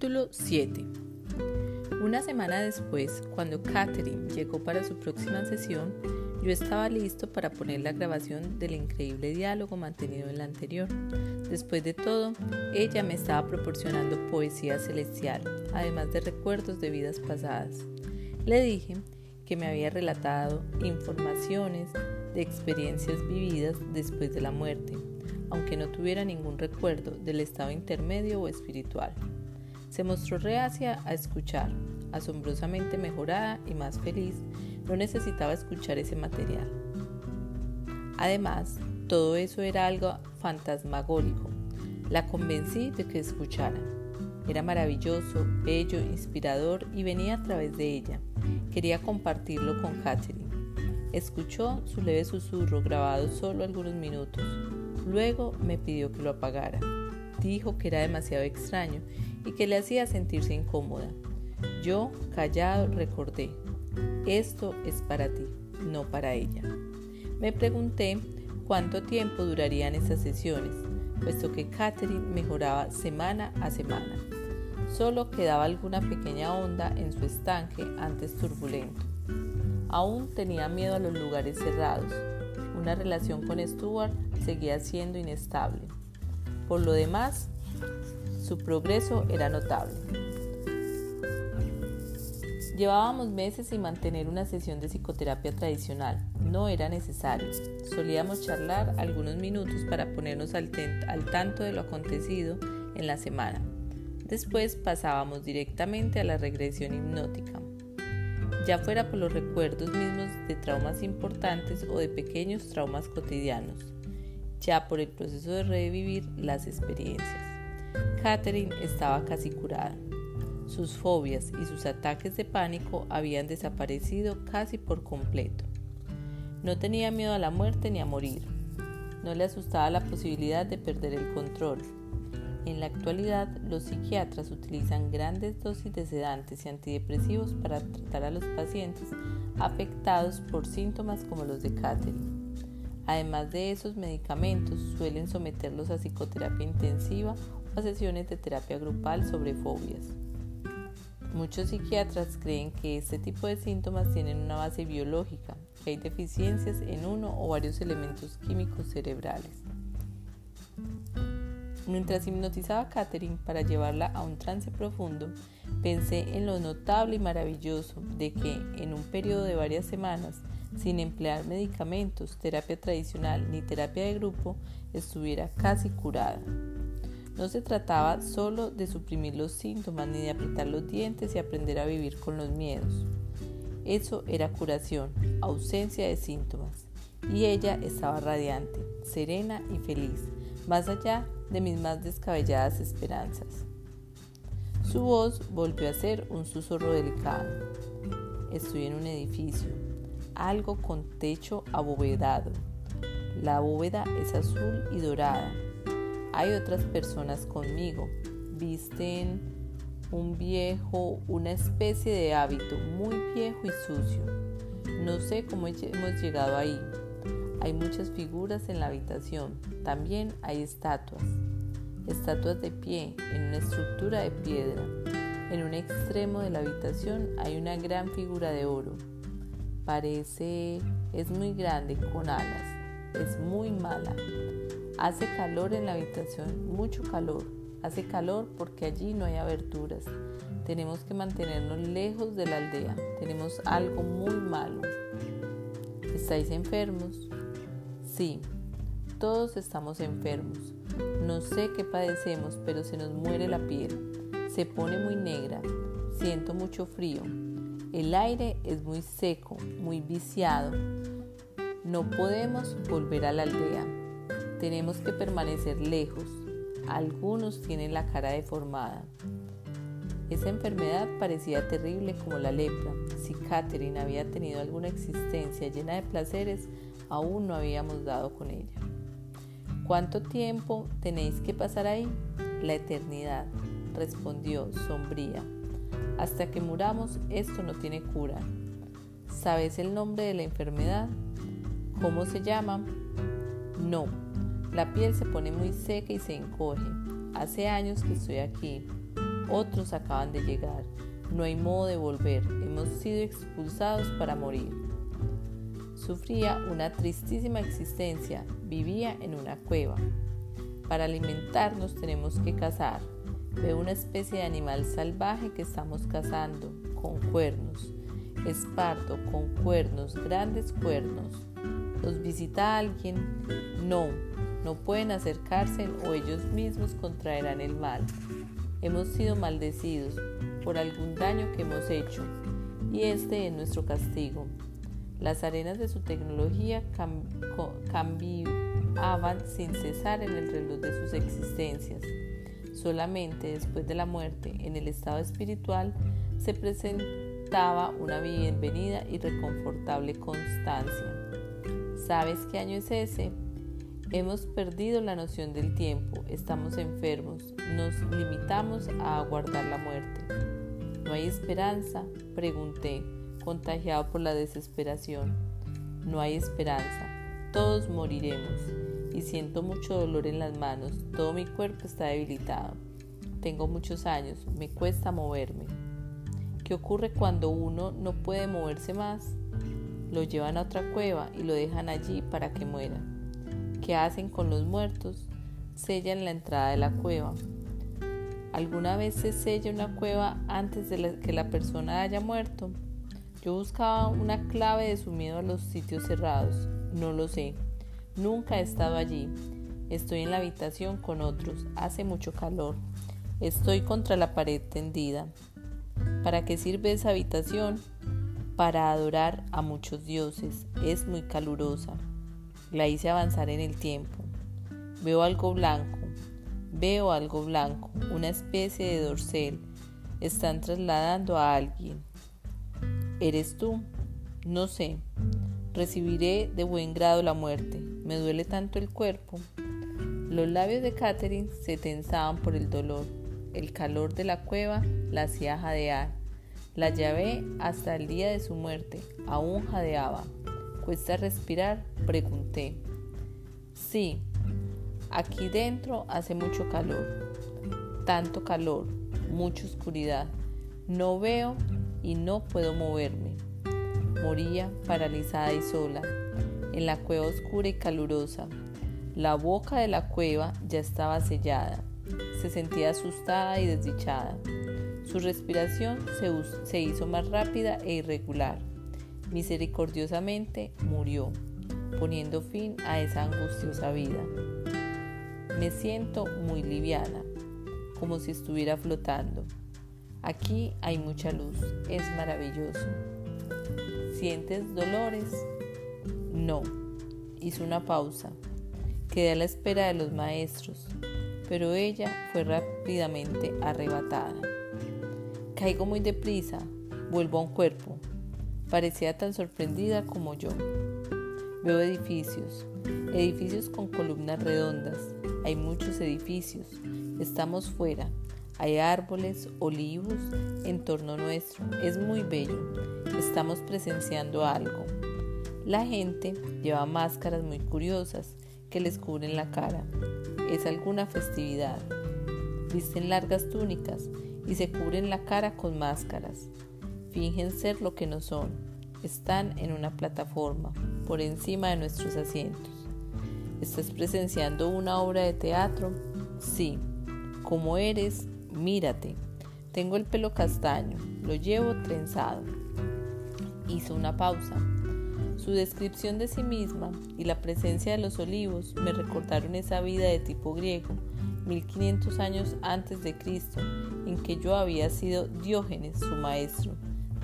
Capítulo 7 Una semana después, cuando Catherine llegó para su próxima sesión, yo estaba listo para poner la grabación del increíble diálogo mantenido en la anterior. Después de todo, ella me estaba proporcionando poesía celestial, además de recuerdos de vidas pasadas. Le dije que me había relatado informaciones de experiencias vividas después de la muerte, aunque no tuviera ningún recuerdo del estado intermedio o espiritual. Se mostró reacia a escuchar, asombrosamente mejorada y más feliz, no necesitaba escuchar ese material. Además, todo eso era algo fantasmagórico. La convencí de que escuchara. Era maravilloso, bello, inspirador y venía a través de ella. Quería compartirlo con Catherine. Escuchó su leve susurro grabado solo algunos minutos. Luego me pidió que lo apagara. Dijo que era demasiado extraño y que le hacía sentirse incómoda. Yo, callado, recordé, esto es para ti, no para ella. Me pregunté cuánto tiempo durarían esas sesiones, puesto que Catherine mejoraba semana a semana. Solo quedaba alguna pequeña onda en su estanque antes turbulento. Aún tenía miedo a los lugares cerrados. Una relación con Stuart seguía siendo inestable. Por lo demás, su progreso era notable. Llevábamos meses sin mantener una sesión de psicoterapia tradicional. No era necesario. Solíamos charlar algunos minutos para ponernos al, tanto de lo acontecido en la semana. Después pasábamos directamente a la regresión hipnótica, ya fuera por los recuerdos mismos de traumas importantes o de pequeños traumas cotidianos, ya por el proceso de revivir las experiencias. Catherine estaba casi curada. Sus fobias y sus ataques de pánico habían desaparecido casi por completo. No tenía miedo a la muerte ni a morir. No le asustaba la posibilidad de perder el control. En la actualidad, los psiquiatras utilizan grandes dosis de sedantes y antidepresivos para tratar a los pacientes afectados por síntomas como los de Catherine. Además de esos medicamentos, suelen someterlos a psicoterapia intensiva sesiones de terapia grupal sobre fobias. Muchos psiquiatras creen que este tipo de síntomas tienen una base biológica, que hay deficiencias en uno o varios elementos químicos cerebrales. Mientras hipnotizaba a Catherine para llevarla a un trance profundo, pensé en lo notable y maravilloso de que en un periodo de varias semanas, sin emplear medicamentos, terapia tradicional ni terapia de grupo, estuviera casi curada. No se trataba solo de suprimir los síntomas ni de apretar los dientes y aprender a vivir con los miedos. Eso era curación, ausencia de síntomas. Y ella estaba radiante, serena y feliz, más allá de mis más descabelladas esperanzas. Su voz volvió a ser un susurro delicado. Estoy en un edificio, algo con techo abovedado. La bóveda es azul y dorada hay otras personas conmigo. Visten un viejo, una especie de hábito muy viejo y sucio. No sé cómo hemos llegado ahí. Hay muchas figuras en la habitación. También hay estatuas. Estatuas de pie en una estructura de piedra. En un extremo de la habitación hay una gran figura de oro. Parece es muy grande con alas. Es muy mala. Hace calor en la habitación, mucho calor. Hace calor porque allí no hay aberturas. Tenemos que mantenernos lejos de la aldea. Tenemos algo muy malo. ¿Estáis enfermos? Sí, todos estamos enfermos. No sé qué padecemos, pero se nos muere la piel. Se pone muy negra. Siento mucho frío. El aire es muy seco, muy viciado. No podemos volver a la aldea. Tenemos que permanecer lejos. Algunos tienen la cara deformada. Esa enfermedad parecía terrible como la lepra. Si Catherine había tenido alguna existencia llena de placeres, aún no habíamos dado con ella. ¿Cuánto tiempo tenéis que pasar ahí? La eternidad, respondió sombría. Hasta que muramos esto no tiene cura. ¿Sabes el nombre de la enfermedad? ¿Cómo se llama? No, la piel se pone muy seca y se encoge. Hace años que estoy aquí. otros acaban de llegar. No hay modo de volver, hemos sido expulsados para morir. Sufría una tristísima existencia, vivía en una cueva. Para alimentarnos tenemos que cazar. Veo una especie de animal salvaje que estamos cazando, con cuernos. Esparto con cuernos, grandes cuernos. ¿Los visita alguien? No, no pueden acercarse o ellos mismos contraerán el mal. Hemos sido maldecidos por algún daño que hemos hecho y este es nuestro castigo. Las arenas de su tecnología cambiaban sin cesar en el reloj de sus existencias. Solamente después de la muerte, en el estado espiritual, se presentaba una bienvenida y reconfortable constancia. ¿Sabes qué año es ese? Hemos perdido la noción del tiempo, estamos enfermos, nos limitamos a aguardar la muerte. ¿No hay esperanza? Pregunté, contagiado por la desesperación. No hay esperanza, todos moriremos y siento mucho dolor en las manos, todo mi cuerpo está debilitado. Tengo muchos años, me cuesta moverme. ¿Qué ocurre cuando uno no puede moverse más? Lo llevan a otra cueva y lo dejan allí para que muera. ¿Qué hacen con los muertos? Sellan la entrada de la cueva. ¿Alguna vez se sella una cueva antes de que la persona haya muerto? Yo buscaba una clave de su miedo a los sitios cerrados. No lo sé. Nunca he estado allí. Estoy en la habitación con otros. Hace mucho calor. Estoy contra la pared tendida. ¿Para qué sirve esa habitación? Para adorar a muchos dioses. Es muy calurosa. La hice avanzar en el tiempo. Veo algo blanco. Veo algo blanco. Una especie de dorsal. Están trasladando a alguien. ¿Eres tú? No sé. Recibiré de buen grado la muerte. Me duele tanto el cuerpo. Los labios de Catherine se tensaban por el dolor. El calor de la cueva la hacía jadear. La llave hasta el día de su muerte. Aún jadeaba. ¿Cuesta respirar? Pregunté. Sí, aquí dentro hace mucho calor. Tanto calor, mucha oscuridad. No veo y no puedo moverme. Moría paralizada y sola, en la cueva oscura y calurosa. La boca de la cueva ya estaba sellada. Se sentía asustada y desdichada. Su respiración se, se hizo más rápida e irregular misericordiosamente murió, poniendo fin a esa angustiosa vida. Me siento muy liviana, como si estuviera flotando. Aquí hay mucha luz, es maravilloso. ¿Sientes dolores? No. Hizo una pausa. Quedé a la espera de los maestros, pero ella fue rápidamente arrebatada. Caigo muy deprisa, vuelvo a un cuerpo, Parecía tan sorprendida como yo. Veo edificios, edificios con columnas redondas. Hay muchos edificios. Estamos fuera. Hay árboles, olivos en torno nuestro. Es muy bello. Estamos presenciando algo. La gente lleva máscaras muy curiosas que les cubren la cara. Es alguna festividad. Visten largas túnicas y se cubren la cara con máscaras fingen ser lo que no son. Están en una plataforma, por encima de nuestros asientos. ¿Estás presenciando una obra de teatro? Sí. Como eres, mírate. Tengo el pelo castaño, lo llevo trenzado. Hizo una pausa. Su descripción de sí misma y la presencia de los olivos me recordaron esa vida de tipo griego, 1500 años antes de Cristo, en que yo había sido Diógenes, su maestro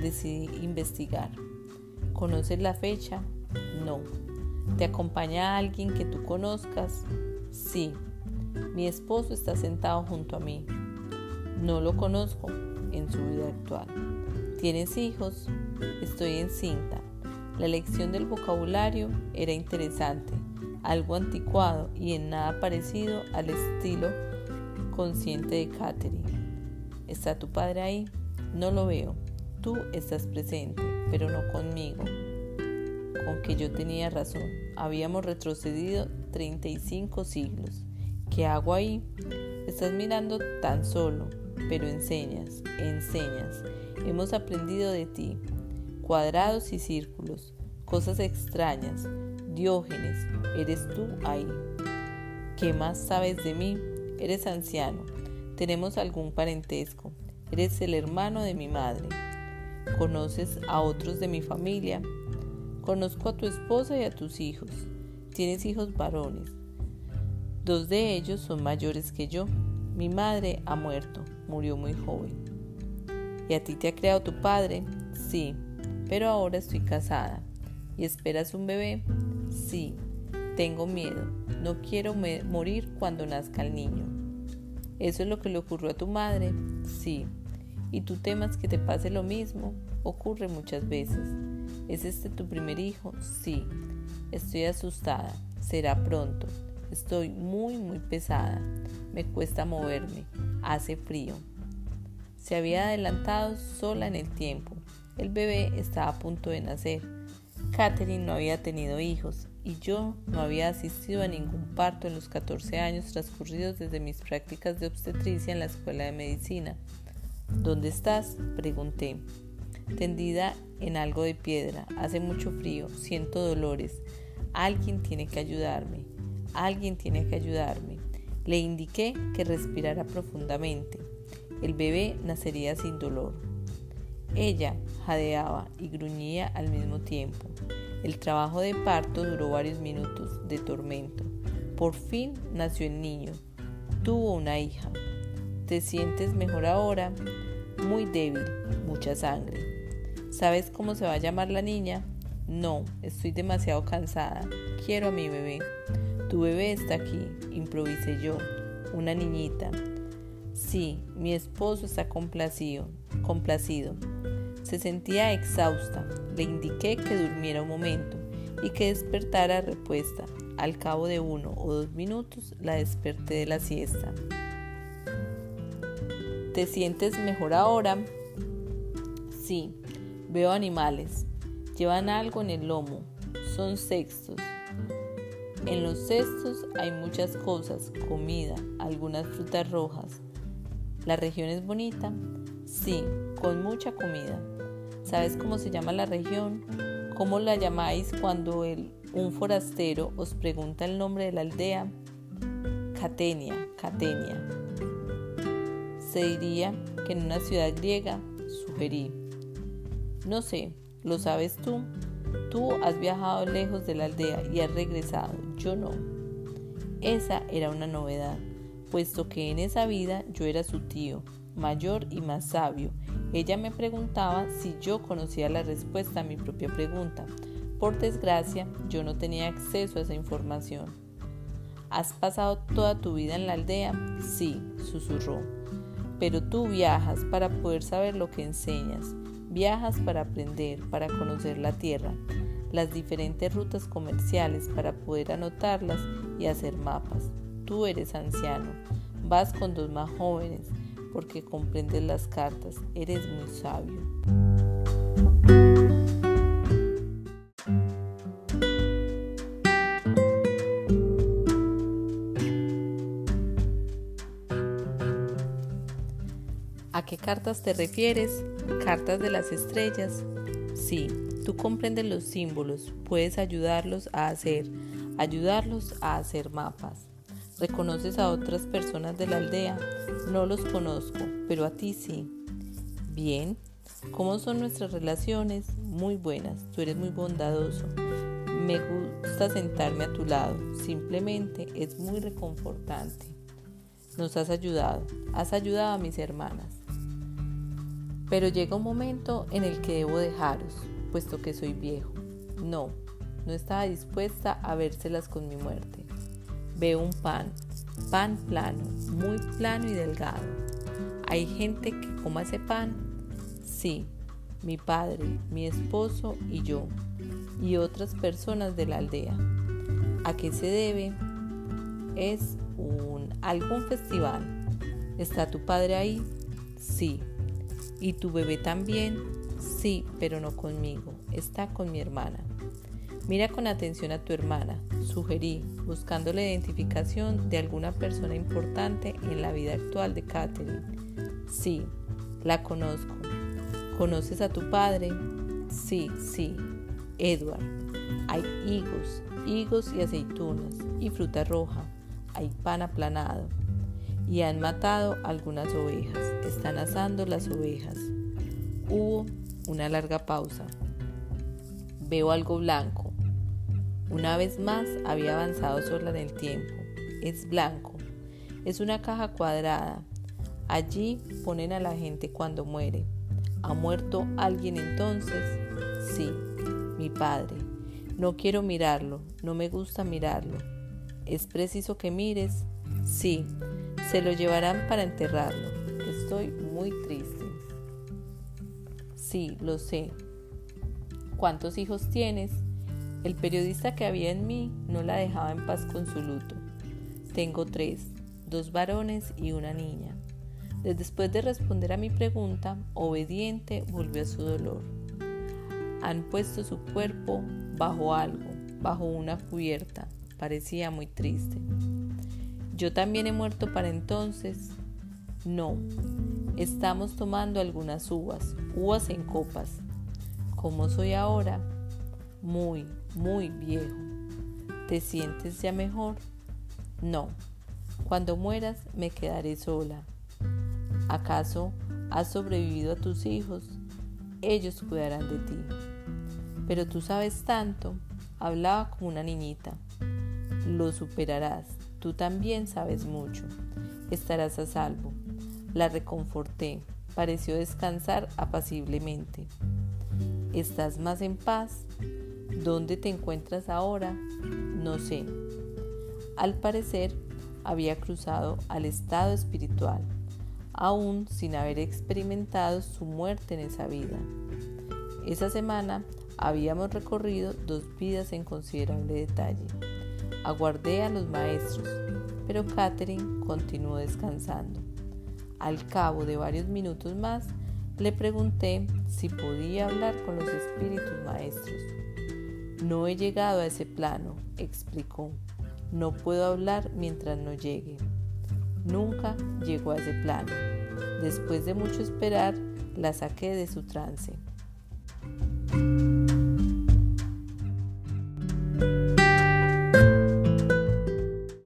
decidí investigar. ¿Conoces la fecha? No. ¿Te acompaña alguien que tú conozcas? Sí. Mi esposo está sentado junto a mí. No lo conozco en su vida actual. ¿Tienes hijos? Estoy encinta. La elección del vocabulario era interesante, algo anticuado y en nada parecido al estilo consciente de Catherine. ¿Está tu padre ahí? No lo veo. Tú estás presente, pero no conmigo. Con que yo tenía razón. Habíamos retrocedido 35 siglos. ¿Qué hago ahí? Estás mirando tan solo. pero enseñas, enseñas. Hemos aprendido de ti. Cuadrados y círculos, cosas extrañas. Diógenes, eres tú ahí. ¿Qué más sabes de mí? Eres anciano. Tenemos algún parentesco. Eres el hermano de mi madre. ¿Conoces a otros de mi familia? Conozco a tu esposa y a tus hijos. Tienes hijos varones. Dos de ellos son mayores que yo. Mi madre ha muerto, murió muy joven. ¿Y a ti te ha creado tu padre? Sí, pero ahora estoy casada. ¿Y esperas un bebé? Sí, tengo miedo. No quiero morir cuando nazca el niño. ¿Eso es lo que le ocurrió a tu madre? Sí. ¿Y tú temas que te pase lo mismo? Ocurre muchas veces. ¿Es este tu primer hijo? Sí. Estoy asustada. Será pronto. Estoy muy, muy pesada. Me cuesta moverme. Hace frío. Se había adelantado sola en el tiempo. El bebé estaba a punto de nacer. Catherine no había tenido hijos y yo no había asistido a ningún parto en los 14 años transcurridos desde mis prácticas de obstetricia en la escuela de medicina. ¿Dónde estás? pregunté. Tendida en algo de piedra, hace mucho frío, siento dolores. Alguien tiene que ayudarme. Alguien tiene que ayudarme. Le indiqué que respirara profundamente. El bebé nacería sin dolor. Ella jadeaba y gruñía al mismo tiempo. El trabajo de parto duró varios minutos de tormento. Por fin nació el niño. Tuvo una hija. ¿Te sientes mejor ahora? Muy débil, mucha sangre. ¿Sabes cómo se va a llamar la niña? No, estoy demasiado cansada. Quiero a mi bebé. Tu bebé está aquí, improvisé yo. Una niñita. Sí, mi esposo está complacido. complacido. Se sentía exhausta. Le indiqué que durmiera un momento y que despertara repuesta. Al cabo de uno o dos minutos la desperté de la siesta. ¿Te sientes mejor ahora? Sí, veo animales. Llevan algo en el lomo. Son cestos. En los cestos hay muchas cosas, comida, algunas frutas rojas. ¿La región es bonita? Sí, con mucha comida. ¿Sabes cómo se llama la región? ¿Cómo la llamáis cuando un forastero os pregunta el nombre de la aldea? Catenia, Catenia. Se diría que en una ciudad griega, sugerí. No sé, ¿lo sabes tú? Tú has viajado lejos de la aldea y has regresado, yo no. Esa era una novedad, puesto que en esa vida yo era su tío, mayor y más sabio. Ella me preguntaba si yo conocía la respuesta a mi propia pregunta. Por desgracia, yo no tenía acceso a esa información. ¿Has pasado toda tu vida en la aldea? Sí, susurró. Pero tú viajas para poder saber lo que enseñas. Viajas para aprender, para conocer la tierra, las diferentes rutas comerciales para poder anotarlas y hacer mapas. Tú eres anciano, vas con dos más jóvenes porque comprendes las cartas, eres muy sabio. ¿A qué cartas te refieres? ¿Cartas de las estrellas? Sí, tú comprendes los símbolos, puedes ayudarlos a hacer, ayudarlos a hacer mapas. ¿Reconoces a otras personas de la aldea? No los conozco, pero a ti sí. Bien, ¿cómo son nuestras relaciones? Muy buenas, tú eres muy bondadoso. Me gusta sentarme a tu lado, simplemente es muy reconfortante. Nos has ayudado, has ayudado a mis hermanas. Pero llega un momento en el que debo dejaros, puesto que soy viejo. No, no estaba dispuesta a vérselas con mi muerte. Veo un pan, pan plano, muy plano y delgado. ¿Hay gente que coma ese pan? Sí, mi padre, mi esposo y yo, y otras personas de la aldea. ¿A qué se debe? Es un algún festival. ¿Está tu padre ahí? Sí. ¿Y tu bebé también? Sí, pero no conmigo. Está con mi hermana. Mira con atención a tu hermana, sugerí, buscando la identificación de alguna persona importante en la vida actual de Catherine. Sí, la conozco. ¿Conoces a tu padre? Sí, sí, Edward. Hay higos, higos y aceitunas y fruta roja. Hay pan aplanado. Y han matado algunas ovejas. Están asando las ovejas. Hubo una larga pausa. Veo algo blanco. Una vez más había avanzado sola en el tiempo. Es blanco. Es una caja cuadrada. Allí ponen a la gente cuando muere. ¿Ha muerto alguien entonces? Sí, mi padre. No quiero mirarlo, no me gusta mirarlo. ¿Es preciso que mires? Sí, se lo llevarán para enterrarlo. Estoy muy triste. Sí, lo sé. ¿Cuántos hijos tienes? El periodista que había en mí no la dejaba en paz con su luto. Tengo tres, dos varones y una niña. Después de responder a mi pregunta, obediente volvió a su dolor. Han puesto su cuerpo bajo algo, bajo una cubierta. Parecía muy triste. ¿Yo también he muerto para entonces? No. Estamos tomando algunas uvas, uvas en copas. ¿Cómo soy ahora? Muy, muy viejo. ¿Te sientes ya mejor? No. Cuando mueras me quedaré sola. ¿Acaso has sobrevivido a tus hijos? Ellos cuidarán de ti. Pero tú sabes tanto, hablaba como una niñita. Lo superarás, tú también sabes mucho. Estarás a salvo. La reconforté, pareció descansar apaciblemente. ¿Estás más en paz? ¿Dónde te encuentras ahora? No sé. Al parecer, había cruzado al estado espiritual, aún sin haber experimentado su muerte en esa vida. Esa semana habíamos recorrido dos vidas en considerable detalle. Aguardé a los maestros, pero Catherine continuó descansando. Al cabo de varios minutos más, le pregunté si podía hablar con los espíritus maestros. No he llegado a ese plano, explicó. No puedo hablar mientras no llegue. Nunca llegó a ese plano. Después de mucho esperar, la saqué de su trance.